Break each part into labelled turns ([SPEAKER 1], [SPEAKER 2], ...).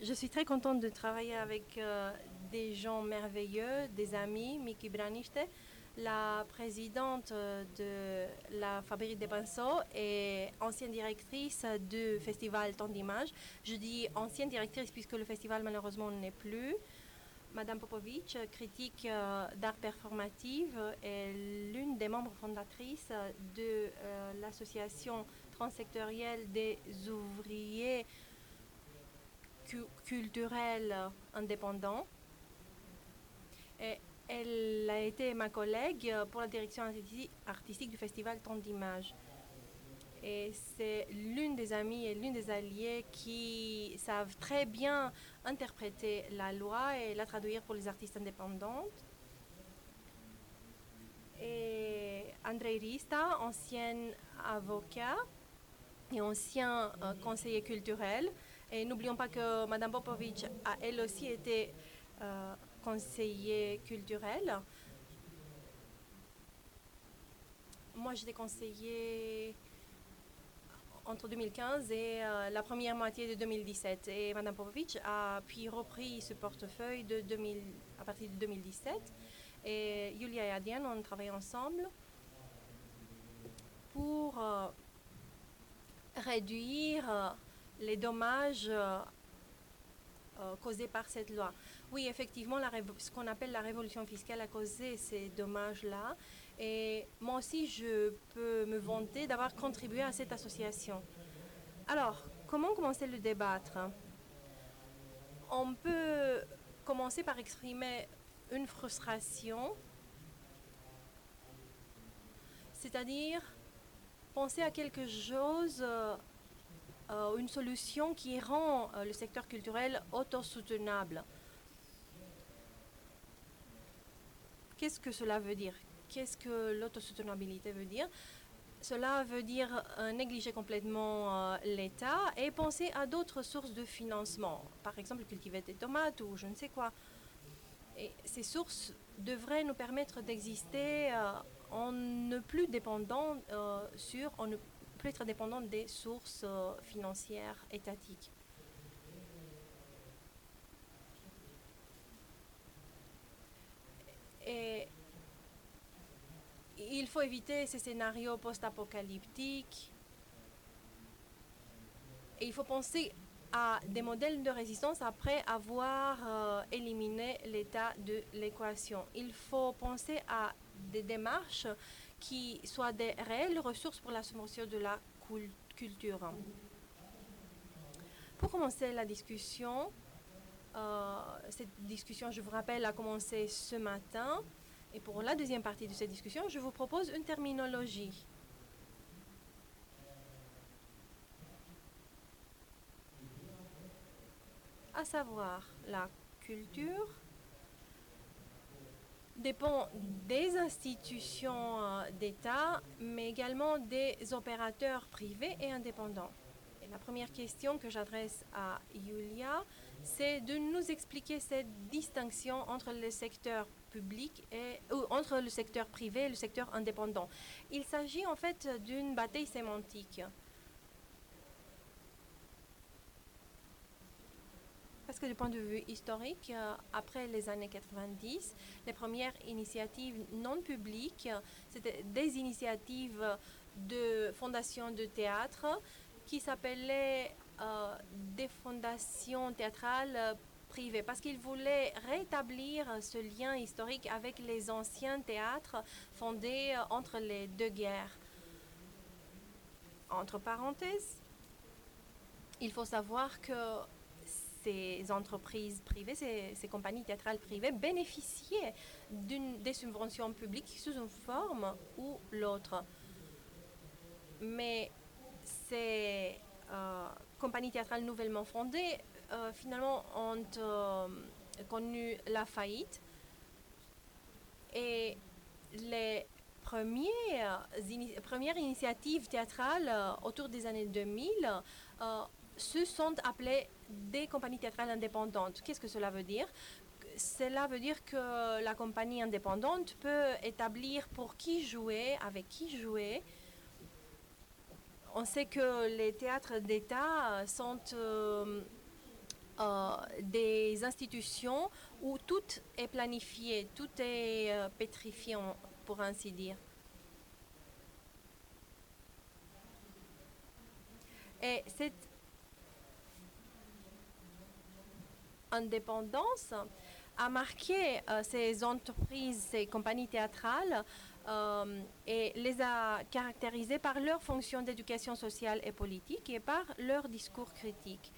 [SPEAKER 1] Je suis très contente de travailler avec euh, des gens merveilleux, des amis, Miki Branichte, la présidente euh, de la Fabrique des Pinceaux et ancienne directrice du festival Temps d'Images. Je dis ancienne directrice puisque le festival malheureusement n'est plus. Madame Popovic, critique euh, d'art performatif, est l'une des membres fondatrices de l'association transsectorielle des ouvriers cu- culturels indépendants. Et elle a été ma collègue pour la direction arti- artistique du festival Temps d'Images. Et c'est l'une des amies et l'une des alliés qui savent très bien interpréter la loi et la traduire pour les artistes indépendants. Et Rista, ancien avocat et ancien euh, conseiller culturel. Et n'oublions pas que Madame Popovic a elle aussi été euh, conseiller culturel. Moi, j'étais conseiller entre 2015 et euh, la première moitié de 2017. Et Mme Popovic a puis repris ce portefeuille de 2000 à partir de 2017. Et Julia et Adiane ont travaillé ensemble pour euh, réduire les dommages euh, euh, causés par cette loi. Oui, effectivement, ce qu'on appelle la révolution fiscale a causé ces dommages-là. Et moi aussi, je peux me vanter d'avoir contribué à cette association. Alors, comment commencer le débattre? On peut commencer par exprimer une frustration, c'est-à-dire penser à quelque chose, euh, une solution qui rend euh, le secteur culturel autosoutenable. Qu'est-ce que cela veut dire? Qu'est-ce que l'autosoutenabilité veut dire? Cela veut dire euh, négliger complètement l'État et penser à d'autres sources de financement. Par exemple, cultiver des tomates ou je ne sais quoi. Ces sources devraient nous permettre d'exister en ne plus dépendant sur, plus être dépendant des sources euh, financières étatiques. Et il faut éviter ces scénarios post-apocalyptiques. Et il faut penser à des modèles de résistance après avoir euh, éliminé l'état de l'équation. Il faut penser à des démarches qui soient des réelles ressources pour la subvention de la cul- culture. Pour commencer la discussion, euh, cette discussion, je vous rappelle, a commencé ce matin. Et pour la deuxième partie de cette discussion, je vous propose une terminologie. À savoir, la culture dépend des institutions euh, d'État, mais également des opérateurs privés et indépendants. La première question que j'adresse à Yulia, c'est de nous expliquer cette distinction entre le secteur public et ou entre le secteur privé et le secteur indépendant. Il s'agit en fait d'une bataille sémantique. Du point de vue historique, euh, après les années 90, les premières initiatives non publiques, c'était des initiatives de fondations de théâtre qui s'appelaient euh, des fondations théâtrales privées, parce qu'ils voulaient rétablir ce lien historique avec les anciens théâtres fondés entre les deux guerres. Entre parenthèses, il faut savoir que ces entreprises privées, ces, compagnies théâtrales privées bénéficiaient d'une des subventions publiques sous une forme ou l'autre. Mais ces euh, compagnies théâtrales nouvellement fondées, euh, finalement, ont euh, connu la faillite. Et les premières, premières initiatives théâtrales autour des années 2000 se sont appelées des compagnies théâtrales indépendantes. Qu'est-ce que cela veut dire? Cela veut dire que la compagnie indépendante peut établir pour qui jouer, avec qui jouer, on sait que les théâtres d'État sont euh, euh, des institutions où tout est planifié, tout est euh, pétrifié, pour ainsi dire. Et cette indépendance a marqué euh, ces entreprises, ces compagnies théâtrales euh, et les a caractérisées par leur fonction d'éducation sociale et politique et par leur discours critique.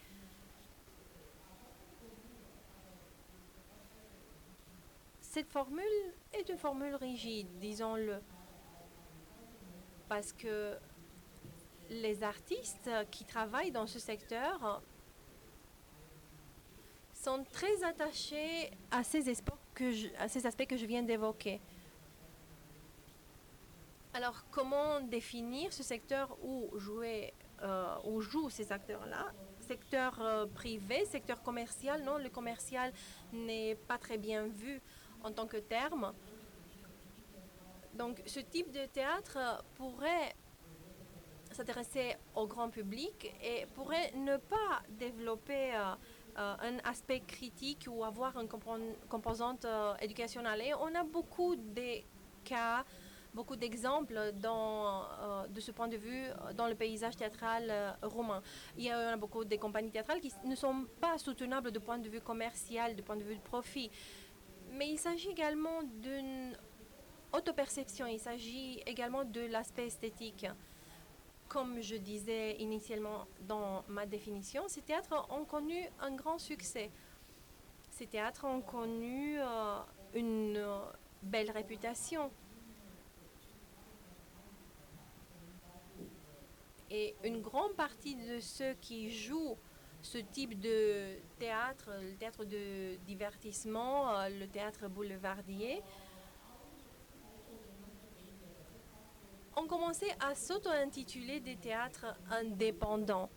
[SPEAKER 1] Cette formule est une formule rigide, disons-le, parce que les artistes qui travaillent dans ce secteur sont très attachés à ces, aspects que je, viens d'évoquer. Alors, comment définir ce secteur où, jouer, euh, jouent ces acteurs-là? Secteur euh, privé, secteur commercial? Non, le commercial n'est pas très bien vu en tant que terme. Donc, ce type de théâtre pourrait s'intéresser au grand public et pourrait ne pas développer euh, un aspect critique ou avoir une composante euh, éducationnelle. Et on a beaucoup de cas, beaucoup d'exemples euh, de ce point de vue euh, dans le paysage théâtral euh, roumain. Il y a beaucoup de compagnies théâtrales qui ne sont pas soutenables du point de vue commercial, du point de vue de profit. Mais il s'agit également d'une autoperception, il s'agit également de l'aspect esthétique. Comme je disais initialement dans ma définition, ces théâtres ont connu un grand succès. Ces théâtres ont connu euh, une euh, belle réputation. Et une grande partie de ceux qui jouent ce type de théâtre, le théâtre de divertissement, euh, le théâtre boulevardier, ont commencé à s'auto-intituler des théâtres indépendants.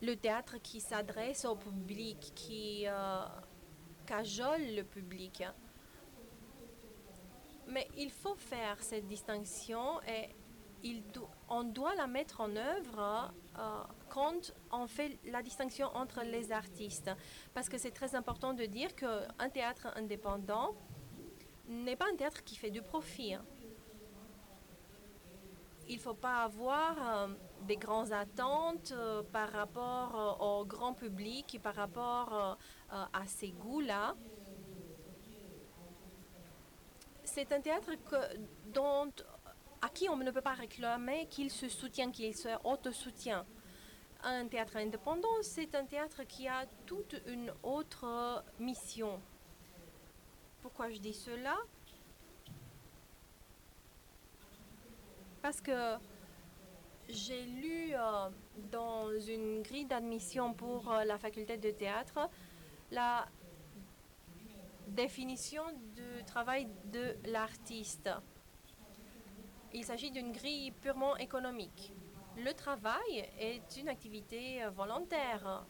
[SPEAKER 1] Le théâtre qui s'adresse au public, qui euh, cajole le public. Mais il faut faire cette distinction et on doit la mettre en œuvre euh, quand on fait la distinction entre les artistes. Parce que c'est très important de dire qu'un théâtre indépendant n'est pas un théâtre qui fait du profit. Il ne faut pas avoir euh, des grandes attentes euh, par rapport euh, au grand public par rapport euh, à ces goûts-là. C'est un théâtre que- dont, à qui on ne peut pas réclamer qu'il se soutient, qu'il se autosoutient. Un théâtre indépendant, c'est un théâtre qui a toute une autre mission. Pourquoi je dis cela? Parce que j'ai lu euh, dans une grille d'admission pour euh, la faculté de théâtre la définition du travail de l'artiste. Il s'agit d'une grille purement économique. Le travail est une activité euh, volontaire,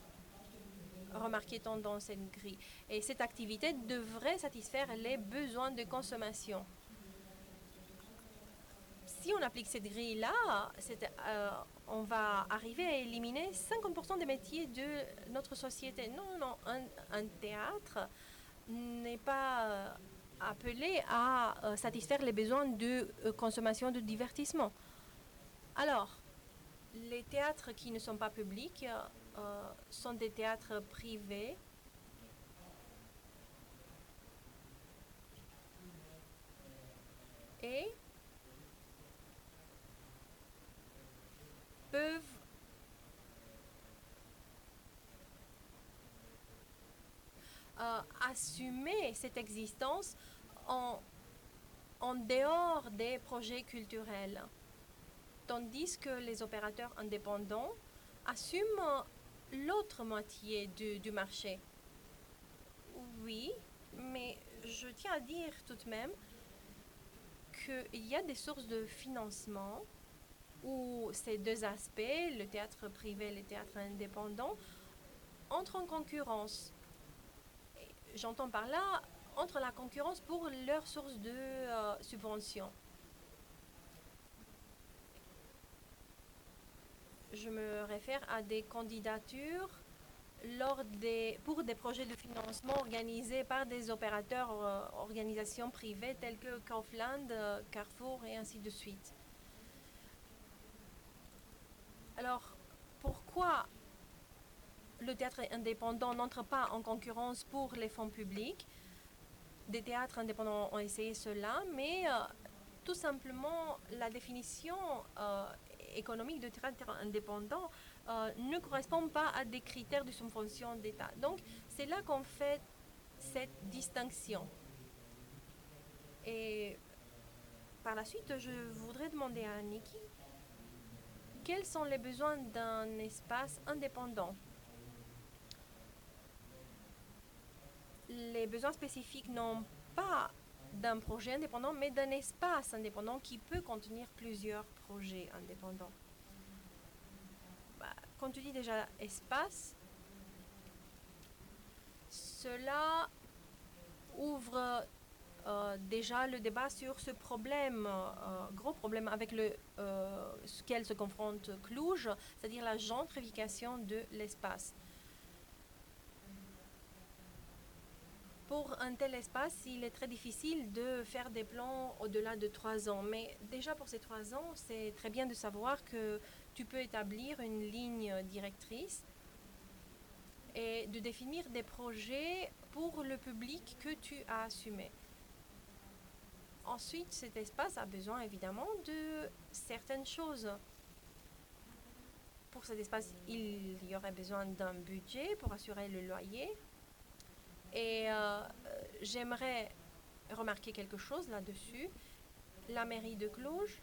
[SPEAKER 1] remarquait-on dans cette grille. Et cette activité devrait satisfaire les besoins de consommation si on applique cette grille-là, euh, on va arriver à éliminer 50% des métiers de notre société. Non, non, un, théâtre n'est pas euh, appelé à euh, satisfaire les besoins de consommation de divertissement. Alors, les théâtres qui ne sont pas publics sont des théâtres privés. Et peuvent euh, assumer cette existence en, dehors des projets culturels. Tandis que les opérateurs indépendants assument l'autre moitié du marché. Oui, mais je tiens à dire tout de même qu'il y a des sources de financement où ces deux aspects, le théâtre privé et le théâtre indépendant, entrent en concurrence. J'entends par là entre la concurrence pour leur source de euh, subvention. je me réfère à des candidatures lors des, pour des projets de financement organisés par des opérateurs, euh, organisations privées telles que Kaufland, euh, Carrefour et ainsi de suite. Alors, pourquoi le théâtre indépendant n'entre pas en concurrence pour les fonds publics? Des théâtres indépendants ont essayé cela, mais euh, tout simplement la définition euh, économique de théâtre indépendant euh, ne correspond pas à des critères de subvention d'État. Donc, c'est là qu'on fait cette distinction. Et par la suite, je voudrais demander à Niki quels sont les besoins d'un espace indépendant? Les besoins spécifiques n'ont pas d'un projet indépendant, mais d'un espace indépendant qui peut contenir plusieurs projets indépendants. Bah, quand tu dis déjà espace, cela ouvre euh, déjà le débat sur ce problème, euh, gros problème avec le, euh, se confronte Cluj, c'est-à-dire la gentrification de l'espace. Pour un tel espace, il est très difficile de faire des plans au-delà de trois ans. Mais déjà pour ces trois ans, c'est très bien de savoir que tu peux établir une ligne directrice et de définir des projets pour le public que tu as assumé. Ensuite, cet espace a besoin évidemment de certaines choses. Pour cet espace, il y aurait besoin d'un budget pour assurer le loyer. Et euh, j'aimerais remarquer quelque chose là-dessus. La mairie de Cloge,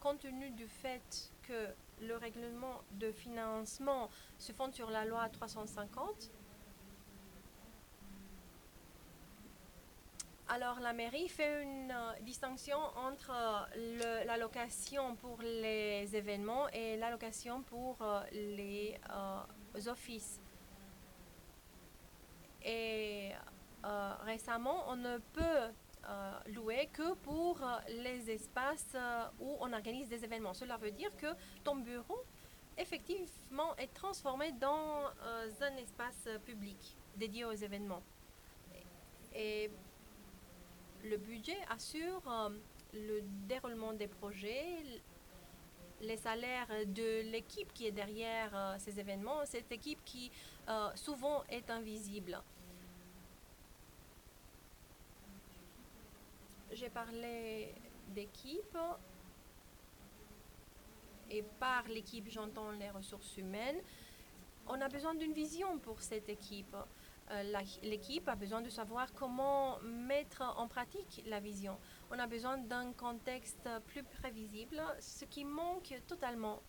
[SPEAKER 1] compte tenu du fait que le règlement de financement se fonde sur la loi 350, Alors la mairie fait une euh, distinction entre euh, pour les événements et l'allocation pour euh, les offices. Et récemment, on ne peut louer que pour les espaces où on organise des événements. Cela veut dire que ton bureau, effectivement, est transformé dans un espace public dédié aux événements. Le budget assure euh, le déroulement des projets, les salaires de l'équipe qui est derrière euh, ces événements, cette équipe qui euh, souvent est invisible. J'ai parlé d'équipe et par l'équipe j'entends les ressources humaines. On a besoin d'une vision pour cette équipe. Euh, l'équipe a besoin de savoir comment mettre en pratique la vision. On a besoin d'un contexte plus prévisible, ce qui manque totalement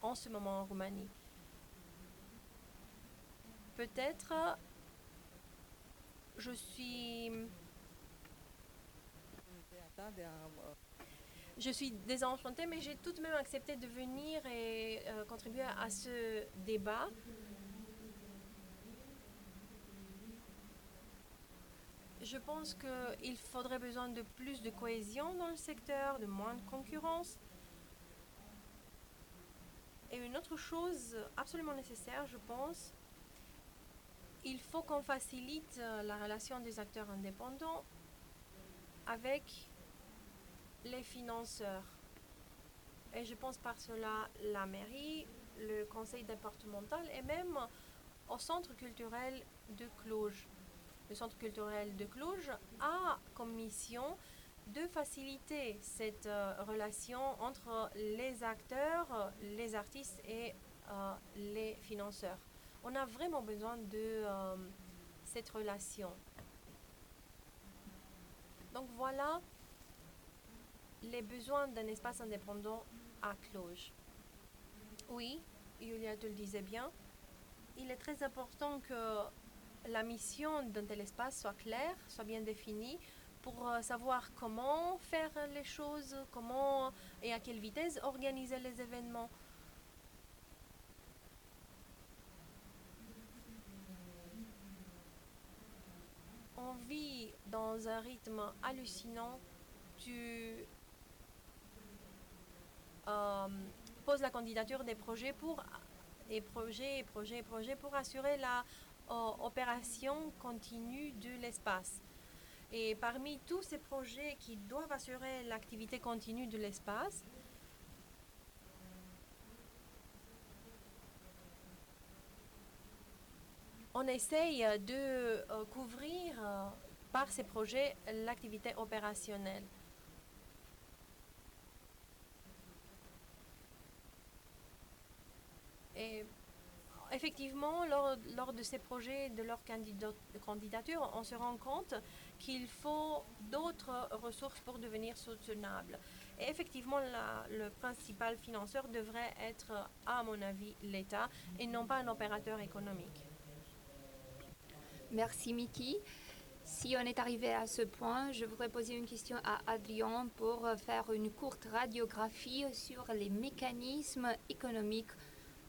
[SPEAKER 1] en ce moment en Roumanie. Peut-être je suis je suis désenchantée, mais j'ai tout de même accepté de venir et euh, contribuer à ce débat. Je pense qu'il faudrait besoin de plus de cohésion dans le secteur, de moins de concurrence. Et une autre chose absolument nécessaire, je pense, il faut qu'on facilite euh, la relation des acteurs indépendants avec les financeurs. Et je pense par cela la mairie, le conseil départemental et même au centre culturel de Cloge le Centre culturel de Cluj a comme mission de faciliter cette euh, relation entre les acteurs, les artistes et euh, les financeurs. On a vraiment besoin de euh, cette relation. Donc voilà les besoins d'un espace indépendant à Cluj. Oui, Julia te le disait bien, il est très important que la mission d'un tel espace soit claire, soit bien définie, pour euh, savoir comment faire les choses, comment et à quelle vitesse organiser les événements. On vit dans un rythme hallucinant. Tu pose la candidature des projets pour et projets et projets et projets pour assurer la opération continue de l'espace. Et parmi tous ces projets qui doivent assurer l'activité continue de l'espace, on essaye de euh, couvrir euh, par ces projets l'activité opérationnelle. Et effectivement, lors, de ces projets, de leur candidature, on se rend compte qu'il faut d'autres ressources pour devenir soutenable. Et effectivement, le principal financeur devrait être, à mon avis, l'État et non pas un opérateur économique.
[SPEAKER 2] Merci, Mickey. Si on est arrivé à ce point, je voudrais poser une question à Adrien pour faire une courte radiographie sur les mécanismes économiques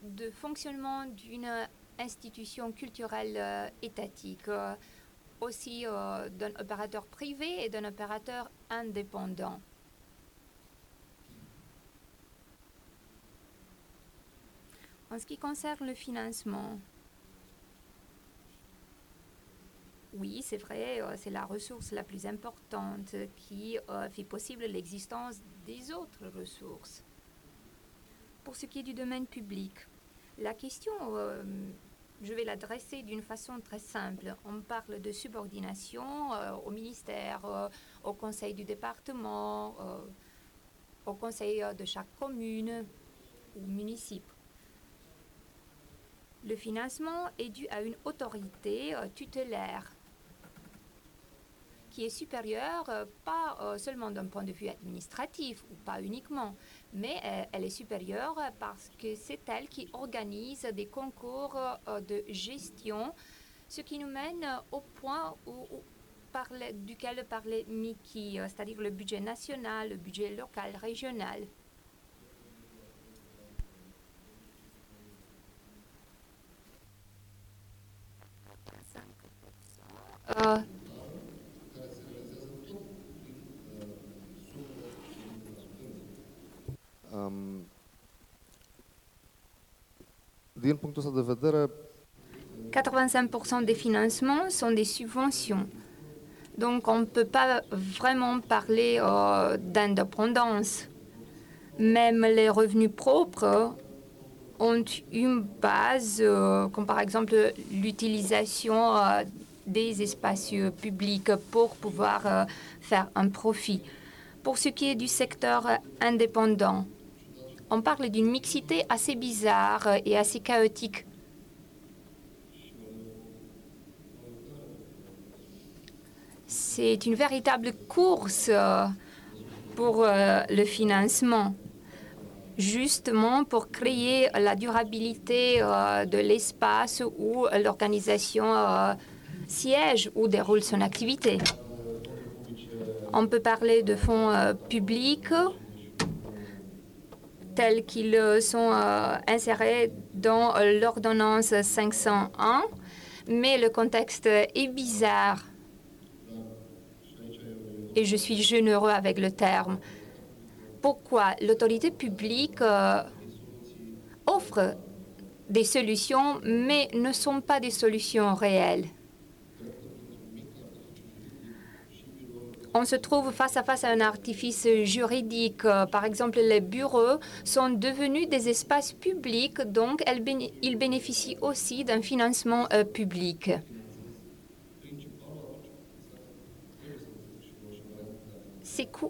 [SPEAKER 2] de fonctionnement d'une institution culturelle euh, étatique, euh, aussi euh, d'un opérateur privé et d'un opérateur indépendant. En ce qui concerne le financement, oui, c'est vrai, c'est la ressource la plus importante qui fait possible l'existence des autres ressources. Pour ce qui est du domaine public, la question, euh, je vais l'adresser d'une façon très simple. On parle de subordination euh, au ministère, euh, au conseil du département, au conseil de chaque commune ou municipal. Le financement est dû à une autorité tutélaire qui est supérieure, pas seulement d'un point de vue administratif ou pas uniquement, mais euh, elle est supérieure parce que c'est elle qui organise des concours euh, de gestion, ce qui nous mène au point où, duquel parlait Mickey, euh, c'est-à-dire le budget national, le budget local, régional.
[SPEAKER 3] Din punctul ăsta de vedere
[SPEAKER 2] 85% des financements sont des subventions. Donc on ne peut pas vraiment parler euh, d'indépendance. Même les revenus propres ont une base, euh, comme par exemple l'utilisation euh, des espaces publics pour pouvoir faire un profit. Pour ce qui est du secteur indépendant, on parle d'une mixité assez bizarre et assez chaotique. C'est une véritable course euh, pour euh, le financement, justement pour créer la durabilité euh, de l'espace où l'organisation siège ou déroule son activité. On peut parler de fonds publics tels qu'ils sont euh, insérés dans l'ordonnance 501, mais le contexte est bizarre. Et je suis généreux avec le terme. Pourquoi l'autorité publique euh, offre des solutions, mais ne sont pas des solutions réelles? On se trouve face à face à un artifice juridique. Par exemple, les bureaux sont devenus des espaces publics, donc ils bénéficient aussi d'un financement euh, public.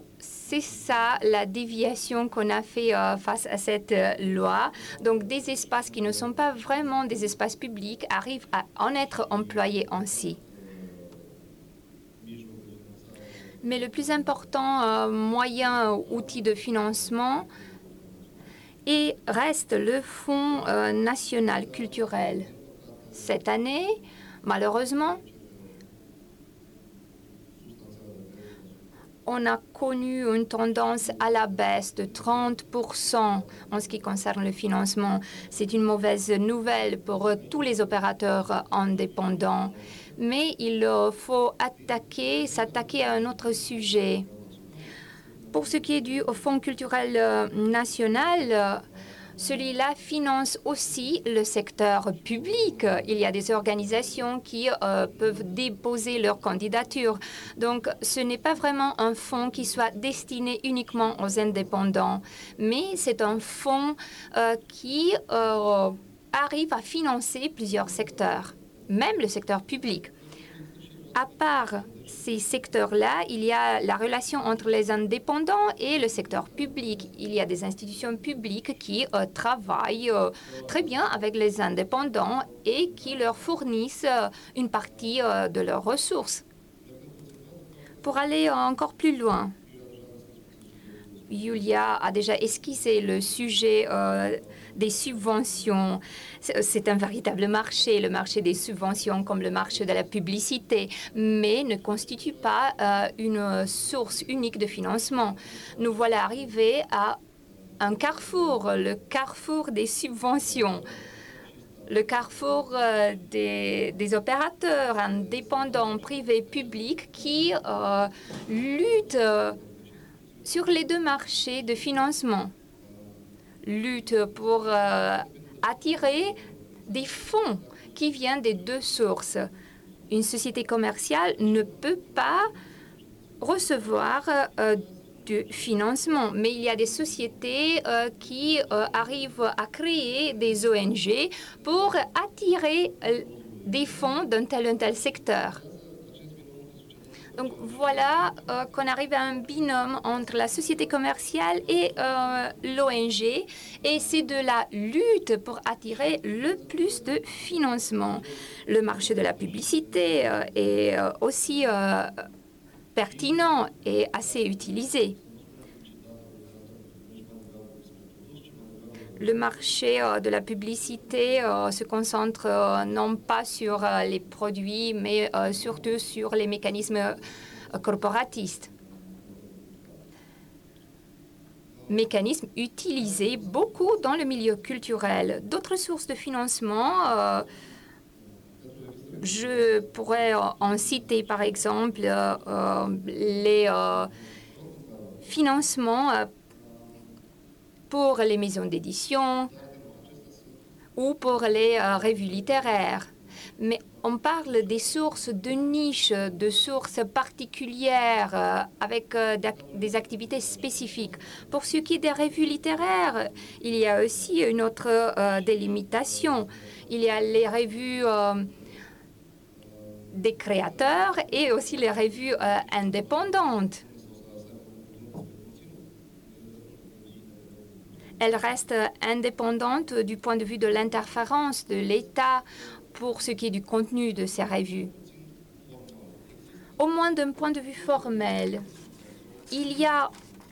[SPEAKER 2] C'est ça la déviation qu'on a fait euh, face à cette euh, loi. Donc des espaces qui ne sont pas vraiment des espaces publics arrivent à en être employés ainsi. Mais le plus important euh, moyen, outil de financement, reste le Fonds euh, national culturel. Cette année, malheureusement, on a connu une tendance à la baisse de 30% en ce qui concerne le financement. C'est une mauvaise nouvelle pour tous les opérateurs indépendants mais il faut attaquer, s'attaquer à un autre sujet. Pour ce qui est du Fonds culturel euh, national, euh, celui-là finance aussi le secteur public. Il y a des organisations qui euh, peuvent déposer leur candidature. Donc, ce n'est pas vraiment un fonds qui soit destiné uniquement aux indépendants, mais c'est un fonds qui arrive à financer plusieurs secteurs, même le secteur public. À part ces secteurs-là, il y a la relation entre les indépendants et le secteur public. Il y a des institutions publiques qui euh, travaillent euh, très bien avec les indépendants et qui leur fournissent euh, une partie de leurs ressources. Pour aller encore plus loin, Julia a déjà esquissé le sujet des subventions. C'est un véritable marché, le marché des subventions comme le marché de la publicité, mais ne constitue pas euh, une source unique de financement. Nous voilà arrivés à un carrefour, le carrefour des subventions le carrefour euh, des, opérateurs indépendants, privés, publics qui euh, luttent sur les deux marchés de financement lutte pour euh, attirer des fonds qui viennent des deux sources. Une société commerciale ne peut pas recevoir euh, du financement, mais il y a des sociétés euh, qui arrivent à créer des ONG pour attirer des fonds d'un tel ou tel secteur. Donc voilà euh, qu'on arrive à un binôme entre la société commerciale et euh, l'ONG et c'est de la lutte pour attirer le plus de financement. Le marché de la publicité euh, est aussi pertinent et assez utilisé. Le marché de la publicité se concentre non pas sur les produits, mais surtout sur les mécanismes corporatistes. Mécanisme utilisé beaucoup dans le milieu culturel. D'autres sources de financement, je pourrais en citer par exemple les financements pour les maisons d'édition ou pour les euh, revues littéraires. Mais on parle des sources de niche, de sources particulières euh, avec euh, des activités spécifiques. Pour ce qui est des revues littéraires, il y a aussi une autre délimitation. Il y a les revues des créateurs et aussi les revues indépendantes. Elle reste indépendante du point de vue de l'interférence de l'État pour ce qui est du contenu de ces revues. Au moins d'un point de vue formel, il y a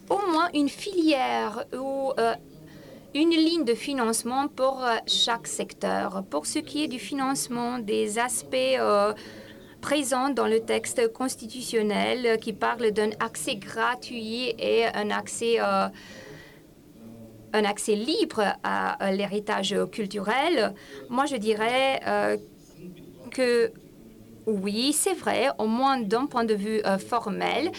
[SPEAKER 2] au moins une filière ou euh, une ligne de financement pour euh, chaque secteur. Pour ce qui est du financement des aspects euh, présents dans le texte constitutionnel qui parle d'un accès gratuit et un accès un accès libre à l'héritage culturel, moi je dirais euh, que oui, c'est vrai, au moins d'un point de vue euh, formel,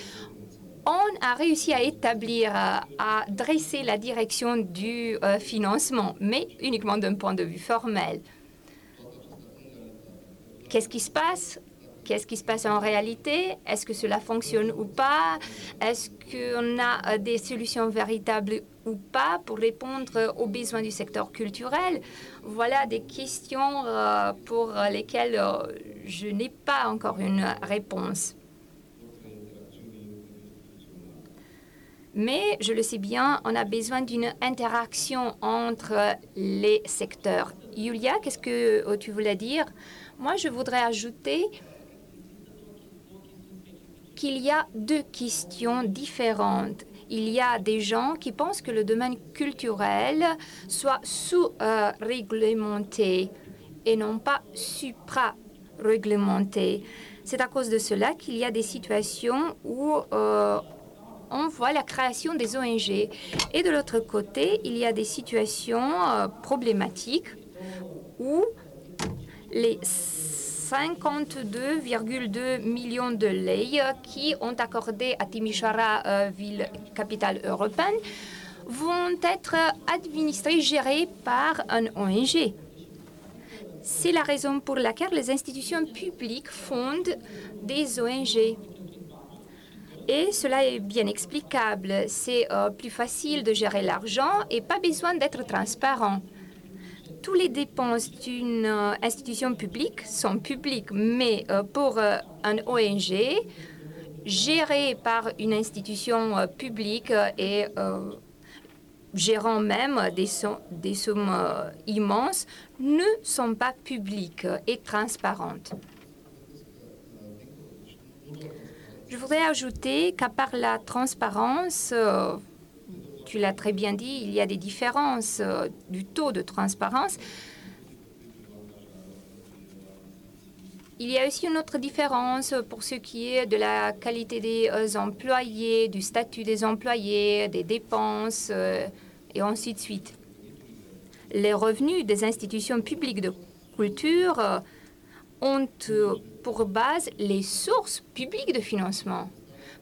[SPEAKER 2] on a réussi à établir, euh, à dresser la direction du financement, mais uniquement d'un point de vue formel. Qu'est-ce qui se passe? Qu'est-ce qui se passe en réalité? Est-ce que cela fonctionne ou pas? Est-ce qu'on a des solutions véritables ou pas pour répondre aux besoins du secteur culturel? Voilà des questions euh, pour lesquelles euh, je n'ai pas encore une réponse. Mais je le sais bien, on a besoin d'une interaction entre les secteurs. Yulia, qu'est-ce que euh, tu voulais dire? Moi, je voudrais ajouter qu'il y a deux questions différentes il y a des gens qui pensent que le domaine culturel soit sous-réglementé et non pas supra-réglementé. C'est à cause de cela qu'il y a des situations où euh, on voit la création des ONG. Et de l'autre côté, il y a des situations euh, problématiques où les 52,2 millions de lei qui ont accordé à Timișoara, euh, ville capitale européenne, vont être administrés, gérés par un ONG. C'est la raison pour laquelle les institutions publiques fondent des ONG. Et cela est bien explicable. C'est euh, plus facile de gérer l'argent et pas besoin d'être transparent. Toutes les dépenses d'une euh, institution publique sont publiques, mais euh, pour un ONG, géré par une institution publique et gérant même des, sommes immenses, ne sont pas publiques et transparentes. Je voudrais ajouter qu'à part la transparence, euh, tu l'as très bien dit, il y a des différences euh, du taux de transparence. Il y a aussi une autre différence pour ce qui est de la qualité des euh, employés, du statut des employés, des dépenses et ainsi de suite. Les revenus des institutions publiques de culture ont pour base les sources publiques de financement.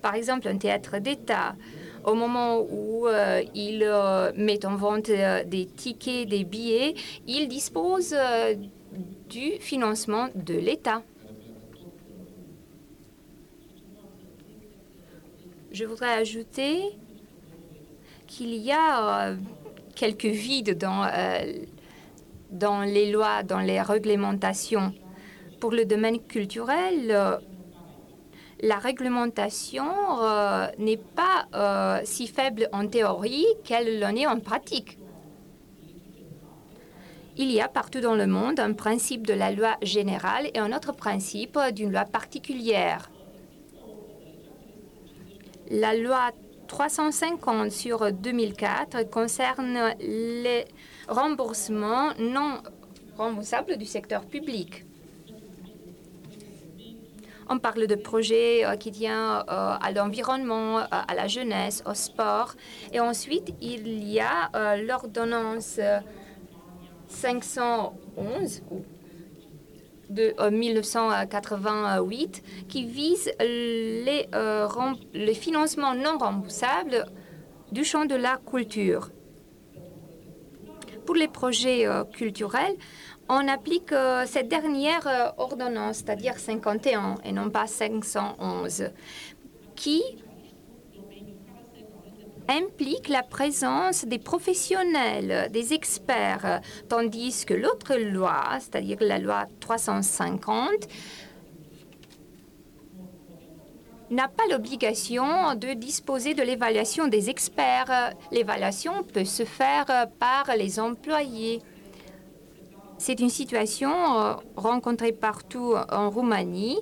[SPEAKER 2] Par exemple, un théâtre d'État, au moment où euh, il euh, met en vente euh, des tickets, des billets, il dispose du financement de l'État. Je voudrais ajouter qu'il y a quelques vides dans, dans les lois, dans les réglementations pour le domaine culturel, euh, la réglementation euh, n'est pas euh, si faible en théorie qu'elle l'en est en pratique. Il y a partout dans le monde un principe de la loi générale et un autre principe d'une loi particulière. La loi 350 sur 2004 concerne les remboursements non remboursables du secteur public. On parle de projets euh, qui tiennent euh, à l'environnement, euh, à la jeunesse, au sport. Et ensuite, il y a l'ordonnance 511 de 1988 qui vise les, les financements non remboursables du champ de la culture. Pour les projets culturels, on applique euh, cette dernière euh, ordonnance, c'est-à-dire 51 et non pas 511, qui implique la présence des professionnels, des experts, tandis que l'autre loi, c'est-à-dire la loi 350, n'a pas l'obligation de disposer de l'évaluation des experts. L'évaluation peut se faire par les employés. C'est une situation euh, rencontrée partout en Roumanie.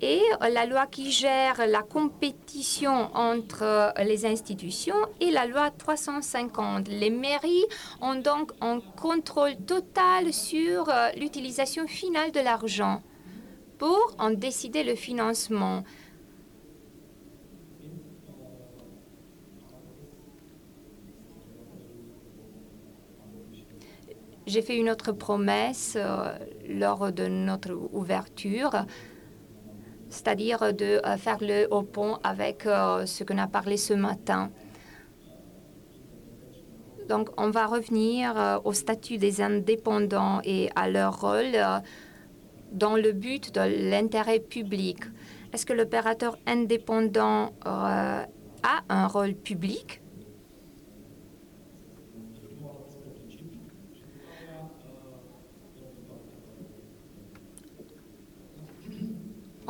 [SPEAKER 2] Et la loi qui gère la compétition entre euh, les institutions est la loi 350. Les mairies ont donc un contrôle total sur euh, l'utilisation finale de l'argent pour en décider le financement. J'ai fait une autre promesse euh, lors de notre ouverture, c'est-à-dire de euh, faire le haut pont avec euh, ce qu'on a parlé ce matin. Donc, on va revenir au statut des indépendants et à leur rôle dans le but de l'intérêt public. Est-ce que l'opérateur indépendant a un rôle public?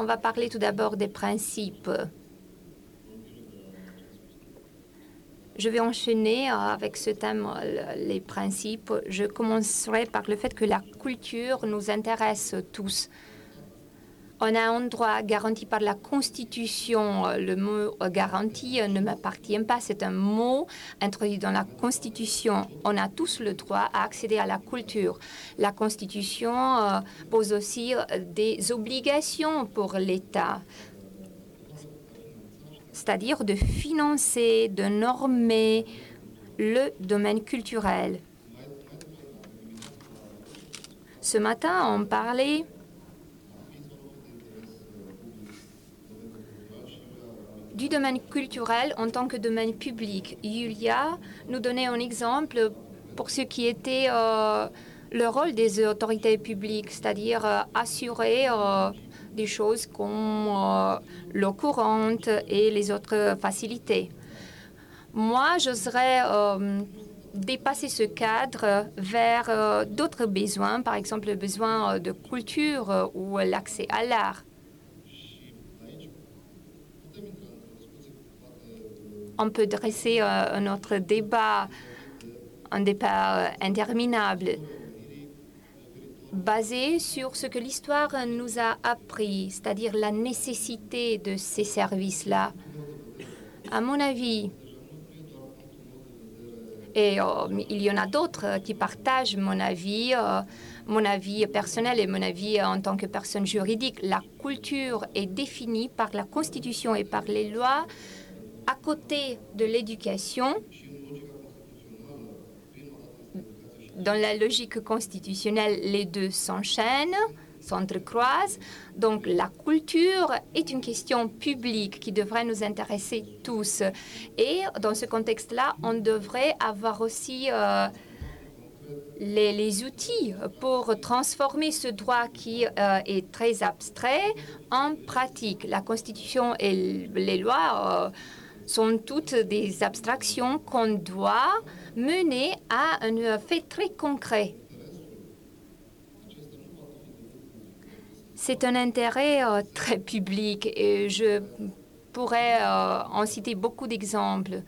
[SPEAKER 2] On va parler tout d'abord des principes. Je vais enchaîner avec ce thème, les principes. Je commencerai par le fait que la culture nous intéresse tous. On a un droit garanti par la Constitution. Le mot garantie ne m'appartient pas. C'est un mot introduit dans la Constitution. On a tous le droit à accéder à la culture. La Constitution euh, pose aussi euh, des obligations pour l'État, c'est-à-dire de financer, de normer le domaine culturel. Ce matin, on parlait du domaine culturel en tant que domaine public. Julia nous donnait un exemple pour ce qui était euh, le rôle des autorités publiques, c'est-à-dire euh, assurer euh, des choses comme l'eau courante et les autres facilités. Moi, j'oserais dépasser ce cadre vers d'autres besoins, par exemple le besoin de culture ou l'accès à l'art. On peut dresser un autre débat, un débat interminable, basé sur ce que l'histoire nous a appris, c'est-à-dire la nécessité de ces services-là. À mon avis, et euh, il y en a d'autres qui partagent mon avis, euh, mon avis personnel et mon avis en tant que personne juridique. La culture est définie par la Constitution et par les lois à côté de l'éducation, dans la logique constitutionnelle, les deux s'enchaînent, s'entrecroisent. Donc la culture est une question publique qui devrait nous intéresser tous. Et dans ce contexte-là, on devrait avoir aussi euh, les, outils pour transformer ce droit qui euh, est très abstrait en pratique. La Constitution et les lois... Euh, sont toutes des abstractions qu'on doit mener à un fait très concret. C'est un intérêt euh, très public et je pourrais euh, en citer beaucoup d'exemples.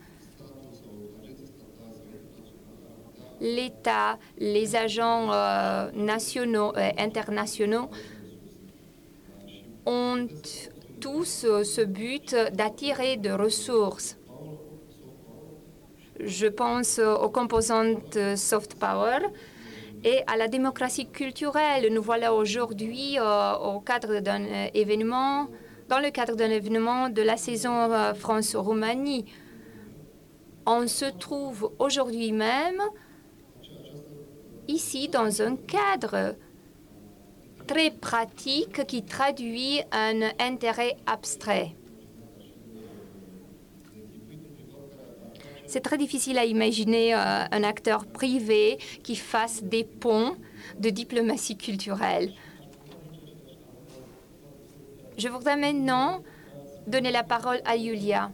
[SPEAKER 2] L'État, les agents euh, nationaux et internationaux ont tous euh, ce but d'attirer des ressources. Je pense aux composantes soft power et à la démocratie culturelle. Nous voilà aujourd'hui euh, au cadre d'un événement, dans le cadre d'un événement de la saison euh, France-Roumanie. On se trouve aujourd'hui même ici dans un cadre très pratique qui traduit un intérêt abstrait. C'est très difficile à imaginer euh, un acteur privé qui fasse des ponts de diplomatie culturelle. Je voudrais maintenant donner la parole à Yulia.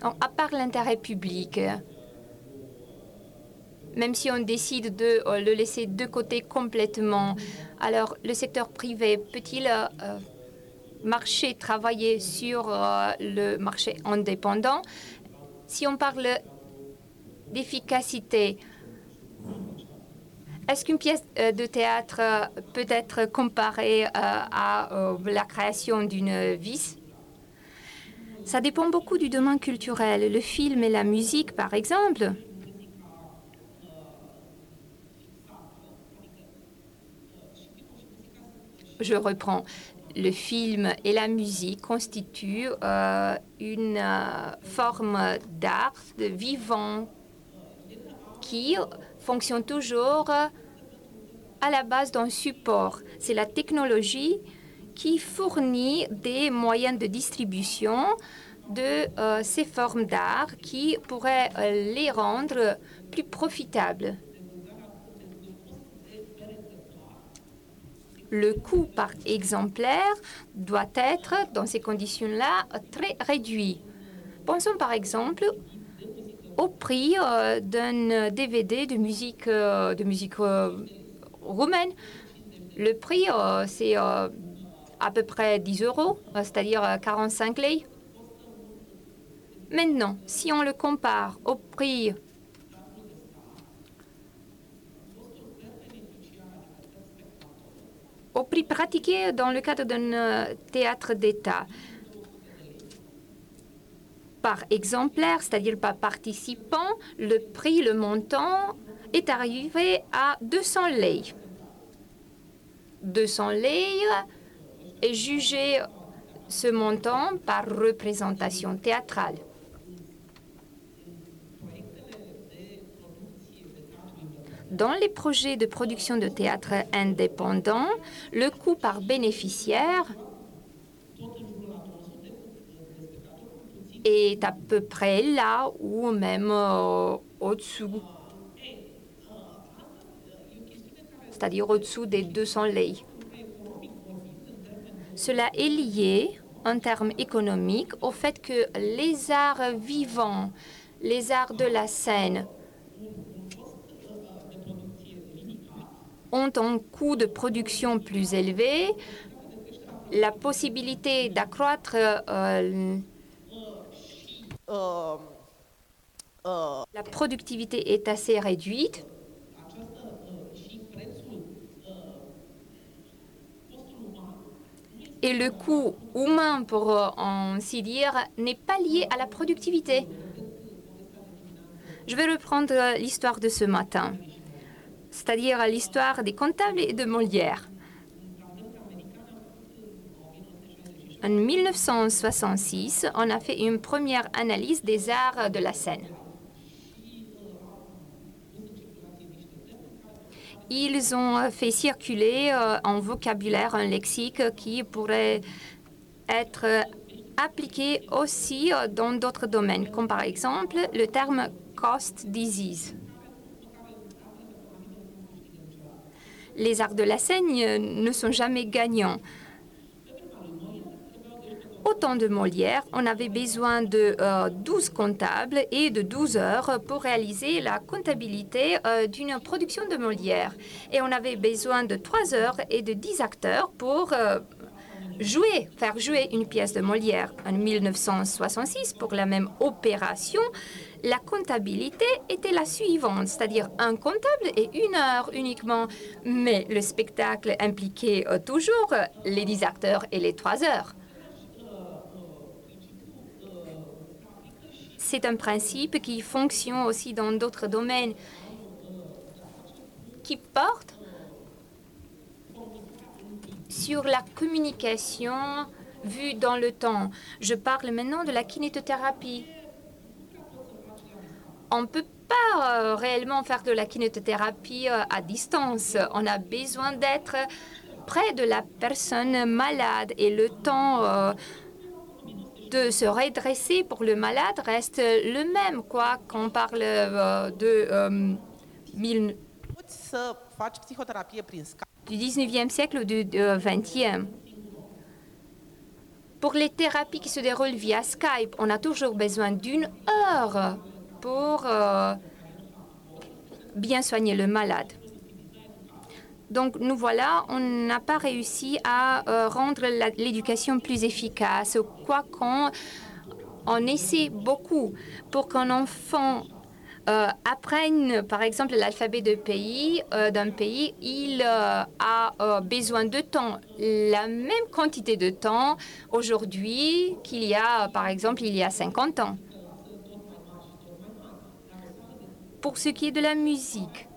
[SPEAKER 2] à part l'intérêt public, même si on décide de euh, le laisser de côté complètement. Alors, le secteur privé peut-il euh, marcher, travailler sur euh, le marché indépendant? Si on parle d'efficacité, est-ce qu'une pièce de théâtre peut être comparée à la création d'une vis? Ça dépend beaucoup du domaine culturel. Le film et la musique, par exemple, je reprends. Le film et la musique constituent euh, une euh, forme d'art vivant qui fonctionne toujours à la base d'un support. C'est la technologie qui fournit des moyens de distribution de euh, ces formes d'art qui pourraient les rendre plus profitables. Le coût par exemplaire doit être, dans ces conditions-là, très réduit. Pensons par exemple au prix euh, d'un DVD de musique, euh, de musique euh, roumaine. Le prix, c'est à peu près 10 euros, c'est-à-dire 45 lei. Maintenant, si on le compare au prix au prix pratiqué dans le cadre d'un euh, théâtre d'État. Par exemplaire, c'est-à-dire par participant, le prix, le montant est arrivé à 200 lei. 200 lei est jugé ce montant par représentation théâtrale. Dans les projets de production de théâtre indépendant, le coût par bénéficiaire est à peu près là ou même euh, au-dessous. C'est-à-dire au-dessous des 200 lei. Cela est lié en termes économiques au fait que les arts vivants, les arts de la scène, ont un coût de production plus élevé, la possibilité d'accroître euh, la productivité est assez réduite. Et le coût humain, pour euh, ainsi dire, n'est pas lié à la productivité. Je vais reprendre euh, l'histoire de ce matin, c'est-à-dire l'histoire des comptables et de Molière. En 1966, on a fait une première analyse des arts de la scène. Ils ont fait circuler euh, en vocabulaire un lexique qui pourrait être appliqué aussi euh, dans d'autres domaines, comme par exemple le terme cost disease. Les arts de la scène ne sont jamais gagnants. Au temps de Molière, on avait besoin de 12 euh, comptables et de 12 heures pour réaliser la comptabilité euh, d'une production de Molière. Et on avait besoin de 3 heures et de 10 acteurs pour euh, faire jouer une pièce de Molière. En 1966, pour la même opération, la comptabilité était la suivante, c'est-à-dire un comptable et une heure uniquement. Mais le spectacle impliquait toujours les 10 acteurs et les 3 heures. c'est un principe qui fonctionne aussi dans d'autres domaines qui porte sur la communication vue dans le temps. Je parle maintenant de la kinétothérapie. On ne peut pas euh, réellement faire de la kinétothérapie euh, à distance. On a besoin d'être près de la personne malade et le temps euh, de se redresser pour le malade reste le même, quoi, quand on parle de du 19e siècle ou du 20e. Pour les thérapies qui se déroulent via Skype, on a toujours besoin d'une heure pour euh, bien soigner le malade. Donc nous voilà, on n'a pas réussi à euh, rendre l'éducation plus efficace, quoi qu'on on essaie beaucoup pour qu'un enfant euh, apprenne, par exemple, l'alphabet de pays d'un pays, il a besoin de temps, la même quantité de temps aujourd'hui qu'il y a, par exemple, il y a 50 ans. Pour ce qui est de la musique,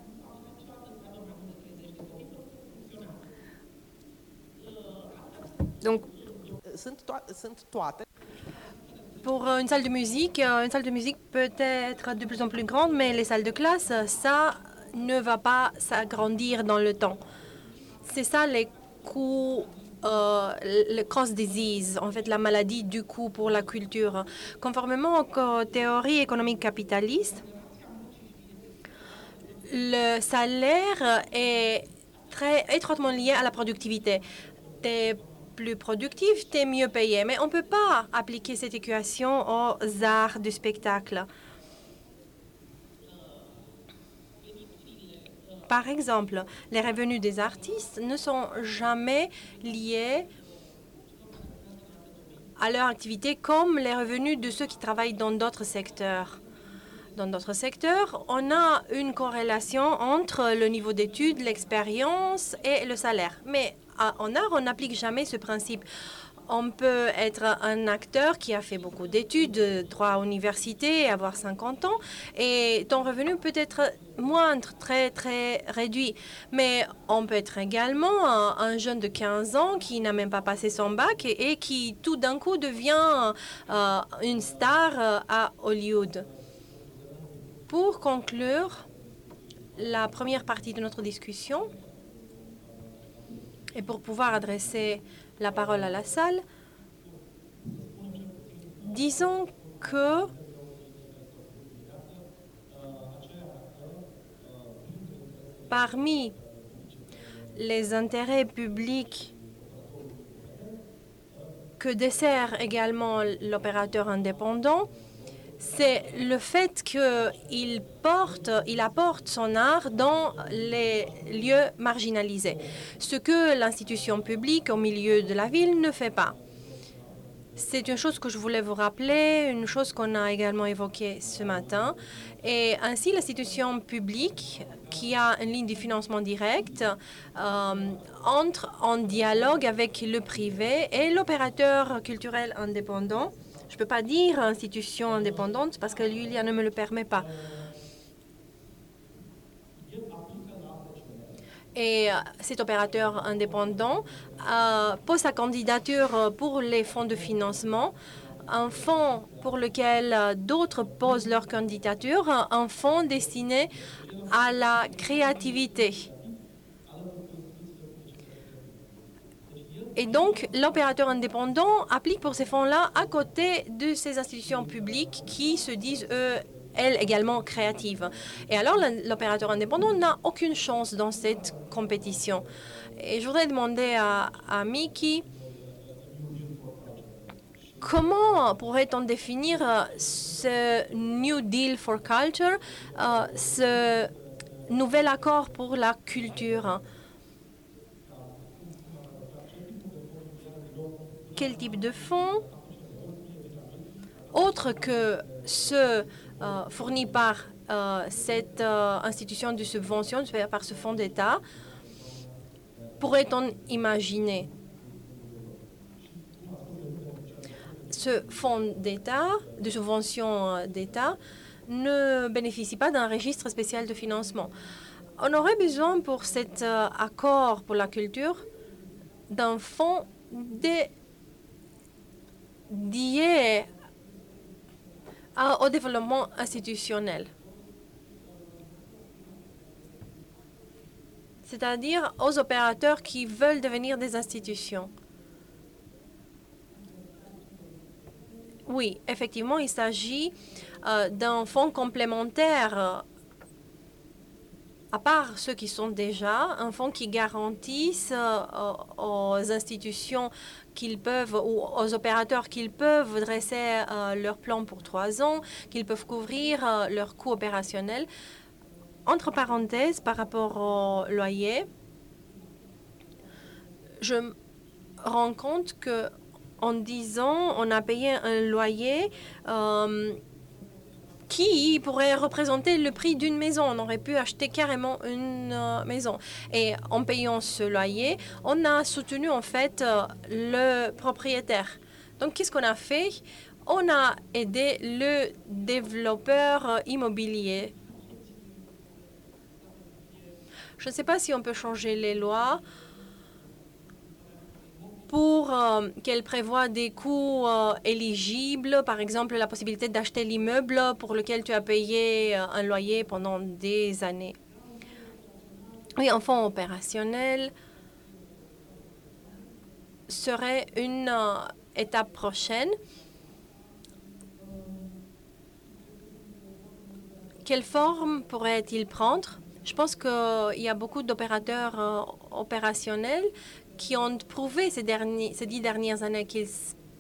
[SPEAKER 2] Donc,
[SPEAKER 1] pour une salle de musique, euh, une salle de musique peut être de plus en plus grande, mais les salles de classe, ça ne va pas s'agrandir dans le temps. C'est ça les coûts, euh, le cross disease, en fait la maladie du coût pour la culture. Conformément aux théories économiques capitalistes, le salaire est très étroitement lié à la productivité plus productif, tu es mieux payé. Mais on ne peut pas appliquer cette équation aux arts du spectacle. Par exemple, les revenus des artistes ne sont jamais liés à leur activité comme les revenus de ceux qui travaillent dans d'autres secteurs. Dans d'autres secteurs, on a une corrélation entre le niveau d'études, l'expérience et le salaire. Mais en art, on n'applique jamais ce principe. On peut être un acteur qui a fait beaucoup d'études, droit à université, avoir 50 ans, et ton revenu peut être moindre, très, très réduit. Mais on peut être également un, jeune de 15 ans qui n'a même pas passé son bac et, qui tout d'un coup devient euh, une star euh, à Hollywood. Pour conclure la première partie de notre discussion, et pour pouvoir adresser la parole à la salle, disons que parmi les intérêts publics que dessert également l'opérateur indépendant, c'est le fait qu'il porte, il apporte son art dans les lieux marginalisés, ce que l'institution publique au milieu de la ville ne fait pas. C'est une chose que je voulais vous rappeler, une chose qu'on a également évoquée ce matin. Et ainsi, l'institution publique, qui a une ligne de financement direct, euh, entre en dialogue avec le privé et l'opérateur culturel indépendant. Je ne peux pas dire institution indépendante parce que Julia ne me le permet pas. et euh, cet opérateur indépendant euh, pose sa candidature pour les fonds de financement, un fonds pour lequel euh, d'autres posent leur candidature, un fonds destiné à la créativité. Et donc, l'opérateur indépendant applique pour ces fonds-là à côté de ces institutions publiques qui se disent, eux, elle également créative. Et alors, l'opérateur indépendant n'a aucune chance dans cette compétition. Et je voudrais demander à, à Mickey, comment pourrait-on définir euh, ce New Deal for Culture, euh, ce nouvel accord pour la culture? Quel type de fonds autre que ceux euh, fournis par euh, cette euh, institution de subvention, par ce fonds d'État, pourrait-on imaginer ce fonds d'État, de subvention d'État, ne bénéficie pas d'un registre spécial de financement? On aurait besoin pour cet accord pour la culture d'un fonds dédié au développement institutionnel. c'est-à-dire aux opérateurs qui veulent devenir des institutions. Oui, effectivement, il s'agit euh, d'un fonds complémentaire euh, à part ceux qui sont déjà, un fonds qui garantisse euh, aux institutions qu'ils peuvent, ou aux opérateurs qu'ils peuvent dresser euh, leur plan pour trois ans, qu'ils peuvent couvrir euh, leurs coûts opérationnels. Entre parenthèses, par rapport au loyer, je me rends compte que en 10 ans, on a payé un loyer qui pourrait représenter le prix d'une maison. On aurait pu acheter carrément une euh, maison. Et en payant ce loyer, on a soutenu en fait euh, le propriétaire. Donc, qu'est-ce qu'on a fait? On a aidé le développeur euh, immobilier. Je ne sais pas si on peut changer les lois pour euh, qu'elle prévoit des coûts euh, éligibles, par exemple la possibilité d'acheter l'immeuble pour lequel tu as payé euh, un loyer pendant des années. Oui, un fonds opérationnel serait une étape prochaine. Quelle forme pourrait-il prendre? Je pense qu'il y a beaucoup d'opérateurs opérationnels qui ont prouvé ces, derniers, ces dix dernières années qu'ils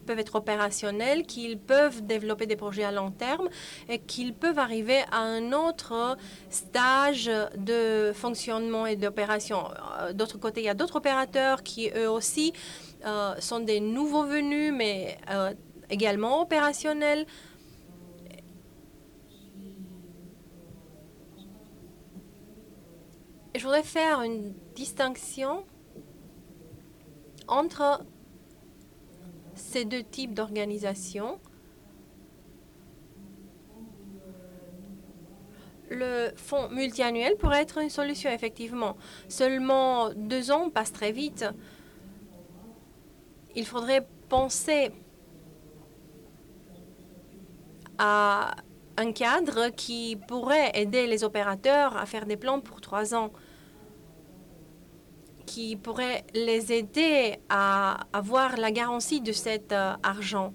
[SPEAKER 1] peuvent être opérationnels, qu'ils peuvent développer des projets à long terme et qu'ils peuvent arriver à un autre stage de fonctionnement et d'opération. Euh, d'autre côté, il y a d'autres opérateurs qui, eux aussi, euh, sont des nouveaux venus, mais euh, également opérationnels. Je voudrais faire une distinction entre ces deux types d'organisations, le fonds multiannuel pourrait être une solution, effectivement. Seulement deux ans passent très vite. Il faudrait penser à un cadre qui pourrait aider les opérateurs à faire des plans pour trois ans qui pourrait les aider à avoir la garantie de cet euh, argent.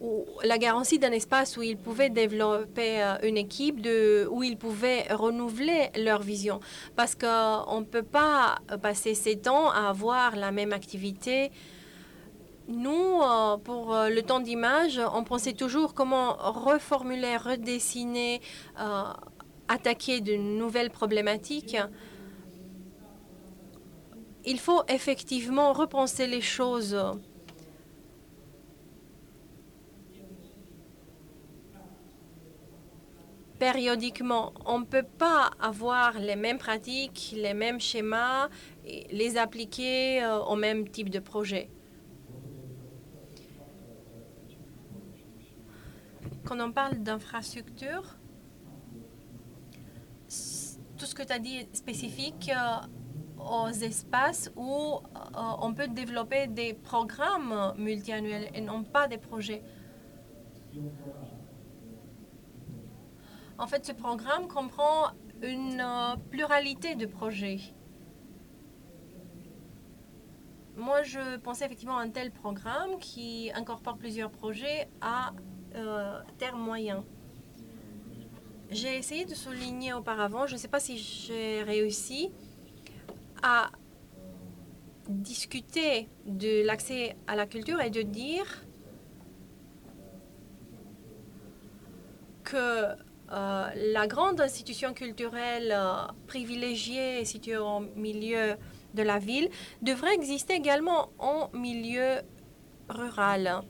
[SPEAKER 1] ou la garantie d'un espace où ils pouvaient développer euh, une équipe, où ils pouvaient renouveler leur vision. Parce qu'on ne peut pas passer sept ans à avoir la même activité. Nous, euh, pour euh, le temps d'image, on pensait toujours comment reformuler, redessiner, attaquer de nouvelles problématiques. Il faut effectivement repenser les choses périodiquement. On ne peut pas avoir les mêmes pratiques, les mêmes schémas, les appliquer euh, au même type de projet. Quand on parle d'infrastructure, tout ce que tu as dit est spécifique euh, aux espaces où euh, on peut développer des programmes multiannuels et non pas des projets. En fait, ce programme comprend une euh, pluralité de projets. Moi, je pensais effectivement à un tel programme qui incorpore plusieurs projets à euh, terme moyen. J'ai essayé de souligner auparavant, je ne sais pas si j'ai réussi, à discuter de l'accès à la culture et de dire que euh, la grande institution culturelle euh, privilégiée située au milieu de la ville devrait exister également en milieu rural.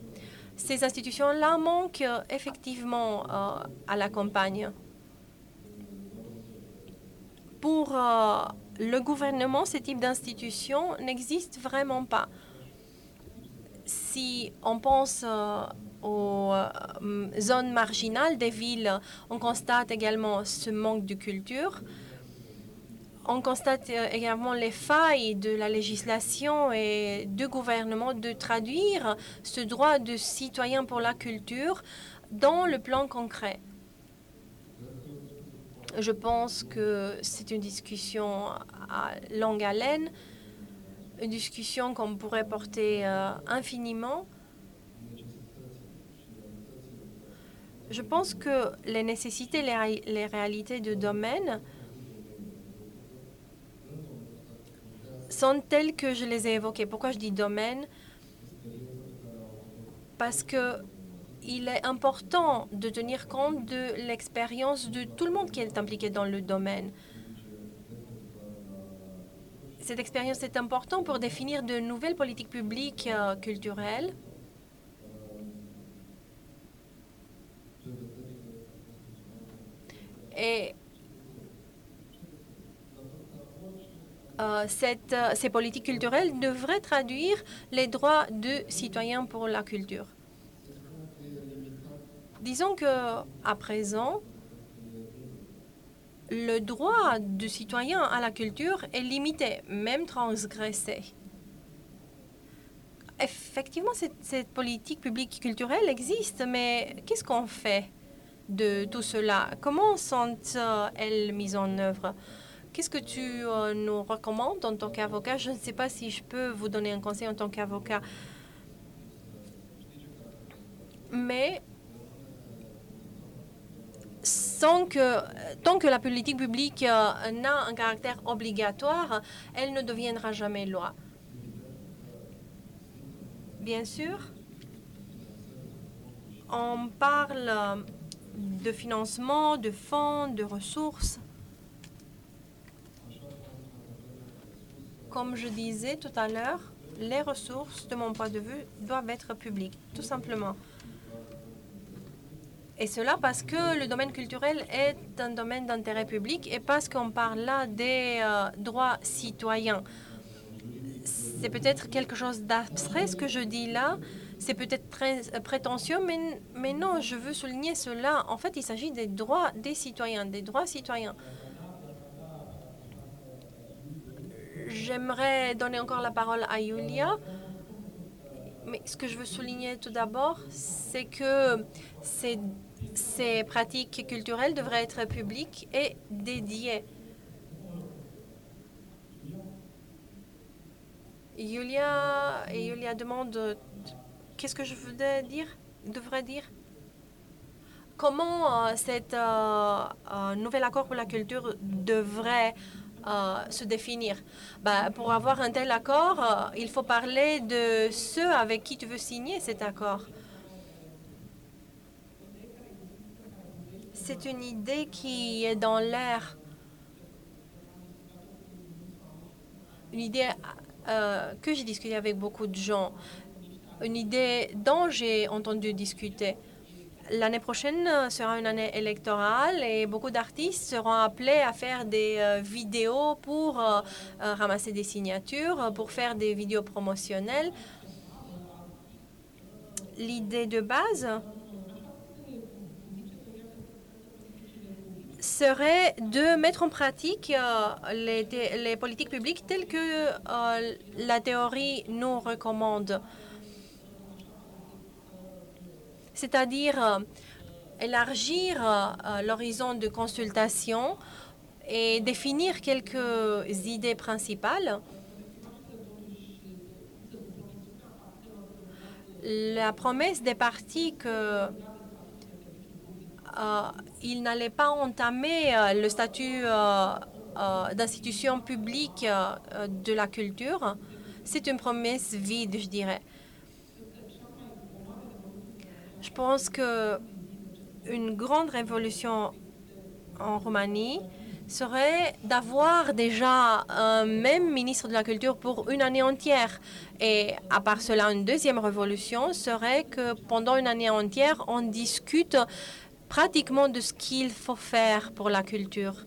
[SPEAKER 1] Ces institutions-là manquent euh, effectivement à la campagne. Pour le gouvernement, ce type d'institution n'existe vraiment pas. Si on pense aux euh, zones marginales des villes, on constate également ce manque de culture. On constate euh, également les failles de la législation et du gouvernement de traduire ce droit de citoyen pour la culture dans le plan concret. Je pense que c'est une discussion à longue haleine, une discussion qu'on pourrait porter euh, infiniment. Je pense que les nécessités, les, réalités du domaine sont telles que je les ai évoquées. Pourquoi je dis domaine? Parce que il est important de tenir compte de l'expérience de tout le monde qui est impliqué dans le domaine. Cette expérience est importante pour définir de nouvelles politiques publiques euh, culturelles Et euh, cette, euh, ces politiques culturelles devraient traduire les droits de citoyens pour la culture. Disons que à présent, le droit du citoyen à la culture est limité, même transgressé. Effectivement, cette, cette politique publique culturelle existe, mais qu'est-ce qu'on fait de tout cela? Comment sont-elles mises en œuvre? Qu'est-ce que tu euh, nous recommandes en tant qu'avocat? Je ne sais pas si je peux vous donner un conseil en tant qu'avocat. Mais tant que la politique publique euh, n'a un caractère obligatoire, elle ne deviendra jamais loi. Bien sûr, on parle de financement, de fonds, de ressources. Comme je disais tout à l'heure, les ressources, de mon point de vue, doivent être publiques, tout simplement. Et cela parce que le domaine culturel est un domaine d'intérêt public et parce qu'on parle là des euh, droits citoyens. C'est peut-être quelque chose d'abstrait ce que je dis là, c'est peut-être très euh, prétentieux, mais, non, je veux souligner cela. En fait, il s'agit des droits des citoyens, des droits citoyens. J'aimerais donner encore la parole à Yulia. Mais ce que je veux souligner tout d'abord, c'est que ces, ces pratiques culturelles devraient être publiques et dédiées. Yulia, et Yulia demande Qu'est-ce que je voulais dire devrait dire? Comment euh, cet euh, euh, nouvel accord pour la culture devrait se définir? Bah, pour avoir un tel accord, il faut parler de ceux avec qui tu veux signer cet accord. C'est une idée qui est dans l'air. Une idée que j'ai discutée avec beaucoup de gens. Une idée dont j'ai entendu discuter. L'année prochaine euh, sera une année électorale et beaucoup d'artistes seront appelés à faire des euh, vidéos pour euh, ramasser des signatures, pour faire des vidéos promotionnelles. L'idée de base serait de mettre en pratique les, les, politiques publiques telles que la théorie nous recommande c'est-à-dire euh, élargir euh, l'horizon de consultation et définir quelques idées principales. La promesse des partis que euh, il n'allait pas entamer le statut d'institution publique de la culture, c'est une promesse vide, je dirais. Je pense que une grande révolution en Roumanie serait d'avoir déjà un même ministre de la Culture pour une année entière. Et à part cela, une deuxième révolution serait que pendant une année entière, on discute pratiquement de ce qu'il faut faire pour la culture.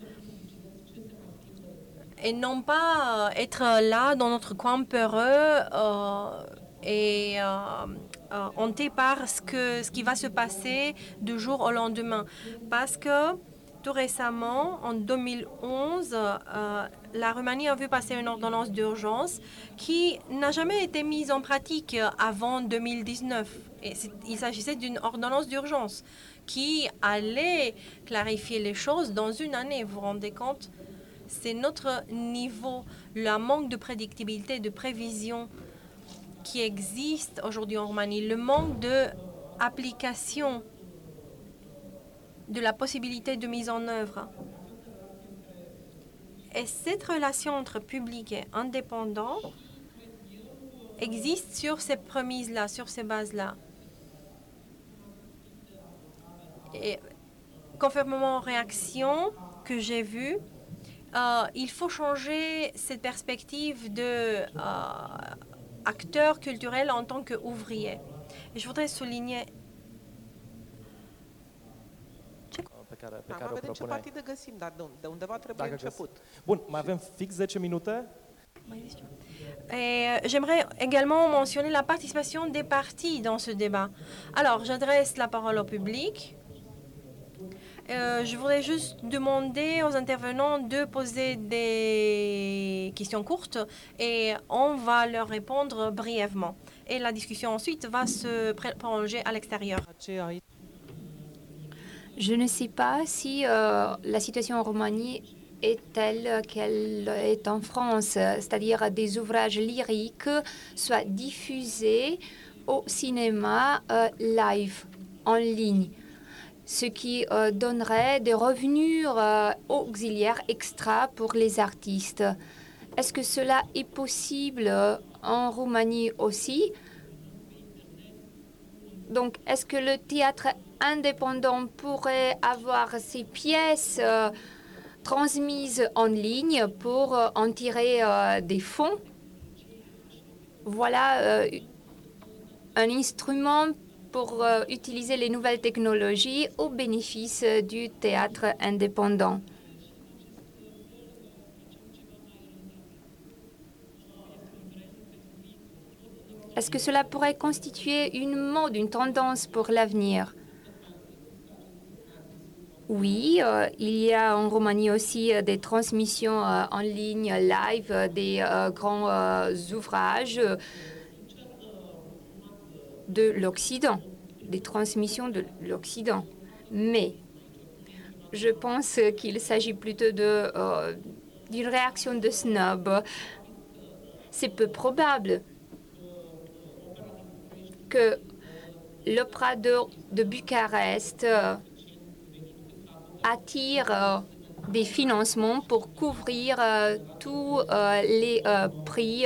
[SPEAKER 1] Et non pas euh, être là dans notre coin peureux euh, et euh, hanté par ce, que, ce qui va se passer du jour au lendemain. Parce que tout récemment, en 2011, euh, la Roumanie a vu passer une ordonnance d'urgence qui n'a jamais été mise en pratique avant 2019. Et il s'agissait d'une ordonnance d'urgence qui allait clarifier les choses dans une année. Vous vous rendez compte? C'est notre niveau, le manque de prédictibilité, de prévision qui existe aujourd'hui en Roumanie, le manque de application de la possibilité de mise en œuvre. Et cette relation entre public et indépendant existe sur ces premises-là, sur ces bases-là. Et conformément aux réactions que j'ai vues, euh, il faut changer cette perspective de euh, acteur culturel en tant qu'ouvrier. Et je voudrais souligner
[SPEAKER 4] pe care, pe care o propune. ce partidă găsim, dar de, de undeva trebuie Dacă început. Bun, mai avem fix 10 minute?
[SPEAKER 1] Et j'aimerais également mentionner la participation des partis dans ce débat. Alors, j'adresse la parole au public. Euh, je voudrais juste demander aux intervenants de poser des questions courtes et on va leur répondre brièvement. Et la discussion ensuite va se prolonger à l'extérieur.
[SPEAKER 2] Je ne sais pas si euh, la situation en Roumanie est telle qu'elle est en France, c'est-à-dire des ouvrages lyriques soient diffusés au cinéma euh, live, en ligne ce qui euh, donnerait des revenus euh, auxiliaires extra pour les artistes. Est-ce que cela est possible euh, en Roumanie aussi? Donc, est-ce que le théâtre indépendant pourrait avoir ses pièces transmises en ligne pour en tirer des fonds? Voilà un instrument pour euh, utiliser les nouvelles technologies au bénéfice du théâtre indépendant. Est-ce que cela pourrait constituer une mode, une tendance pour l'avenir? Oui, euh, il y a en Roumanie aussi euh, des transmissions en ligne, live, des grands ouvrages de l'Occident, des transmissions de l'Occident. Mais je pense qu'il s'agit plutôt euh, d'une réaction de snob. C'est peu probable que l'Opéra de, Bucarest euh, attire des financements pour couvrir tous les prix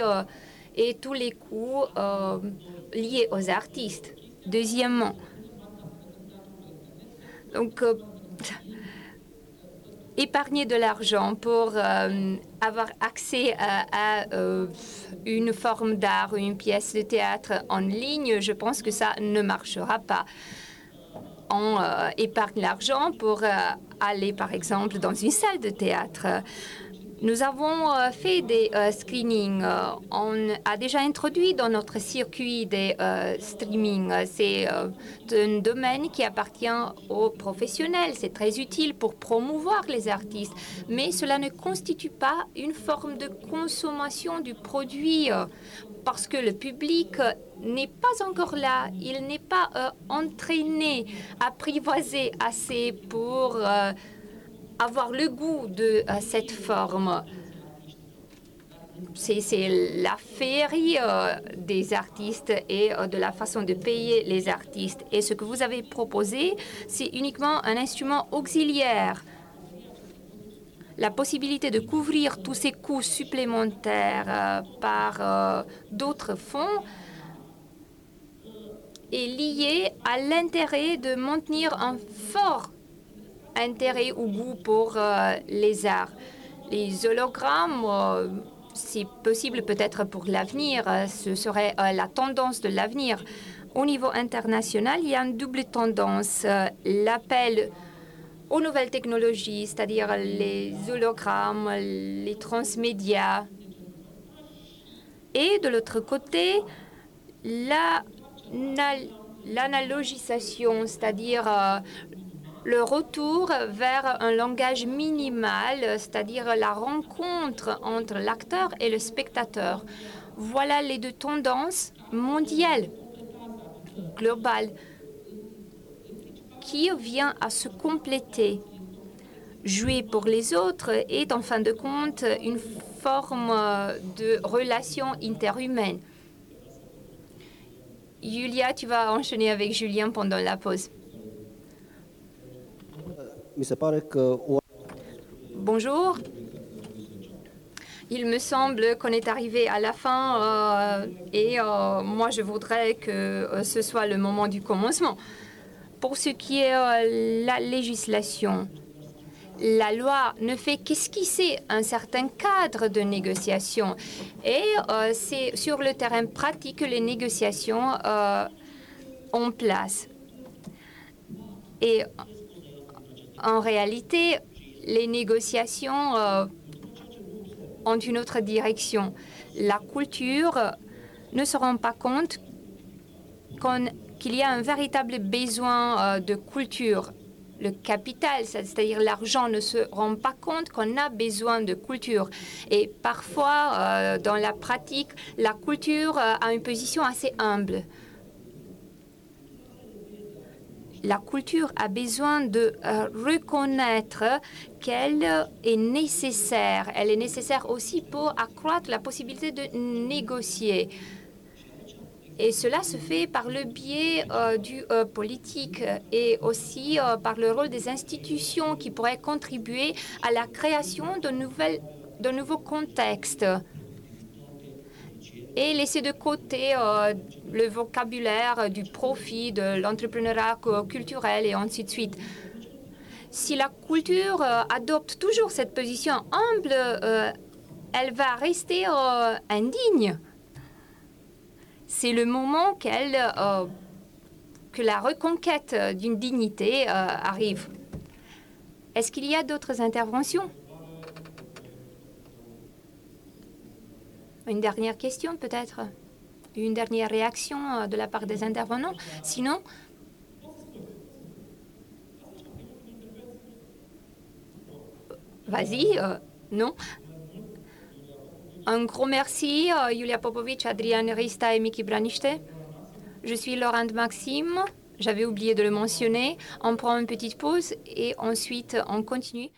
[SPEAKER 2] et tous les coûts liés aux artistes. Deuxièmement, donc, épargner de l'argent pour euh, avoir accès à, euh, une forme d'art une pièce de théâtre en ligne, je pense que ça ne marchera pas. On euh, épargne l'argent pour aller, par exemple, dans une salle de théâtre. Nous avons euh, fait des euh, screenings. Euh, on a déjà introduit dans notre circuit des streamings. C'est un domaine qui appartient aux professionnels. C'est très utile pour promouvoir les artistes. Mais cela ne constitue pas une forme de consommation du produit parce que le public n'est pas encore là. Il n'est pas entraîné, apprivoisé assez pour avoir le goût de euh, cette forme. C'est la féerie euh, des artistes et euh, de la façon de payer les artistes. Et ce que vous avez proposé, c'est uniquement un instrument auxiliaire. La possibilité de couvrir tous ces coûts supplémentaires par d'autres fonds est liée à l'intérêt de maintenir un fort intérêt ou goût pour euh, les arts. Les hologrammes, euh, c'est possible peut-être pour l'avenir, euh, ce serait la tendance de l'avenir. Au niveau international, il y a une double tendance. L'appel aux nouvelles technologies, c'est-à-dire les hologrammes, les transmédias. Et de l'autre côté, l'analogisation, c'est-à-dire le retour vers un langage minimal, c'est-à-dire la rencontre entre l'acteur et le spectateur. Voilà les deux tendances mondiales, globales, qui vient à se compléter. Jouer pour les autres est en fin de compte une forme de relation interhumaine. Julia, tu vas enchaîner avec Julien pendant la pause. Bonjour. Il me semble qu'on est arrivé à la fin euh, et euh, moi je voudrais que euh, ce soit le moment du commencement. Pour ce qui est la législation, la loi ne fait qu'esquisser un certain cadre de négociation et c'est sur le terrain pratique que les négociations ont place. En réalité, les négociations euh, ont une autre direction. La culture ne se rend pas compte qu'il y a un véritable besoin euh, de culture. Le capital, c'est-à-dire l'argent, ne se rend pas compte qu'on a besoin de culture. Et parfois, euh, dans la pratique, la culture a une position assez humble. La culture a besoin de euh, reconnaître qu'elle est nécessaire. Elle est nécessaire aussi pour accroître la possibilité de négocier. Et cela se fait par le biais euh, du euh, politique et aussi par le rôle des institutions qui pourraient contribuer à la création de nouveaux contextes et laisser de côté euh, le vocabulaire du profit, de l'entrepreneuriat culturel et ainsi de suite. Si la culture euh, adopte toujours cette position humble, euh, elle va rester indigne. C'est le moment qu'elle, que la reconquête d'une dignité arrive. Est-ce qu'il y a d'autres interventions? Une dernière question peut-être? Une dernière réaction euh, de la part des intervenants? Sinon, vas-y, euh, non? Un gros merci, euh, Julia Popovic, Adrian Rista et Miki Branichte. Je suis Laurent Maxime. J'avais oublié de le mentionner. On prend une petite pause et ensuite on continue.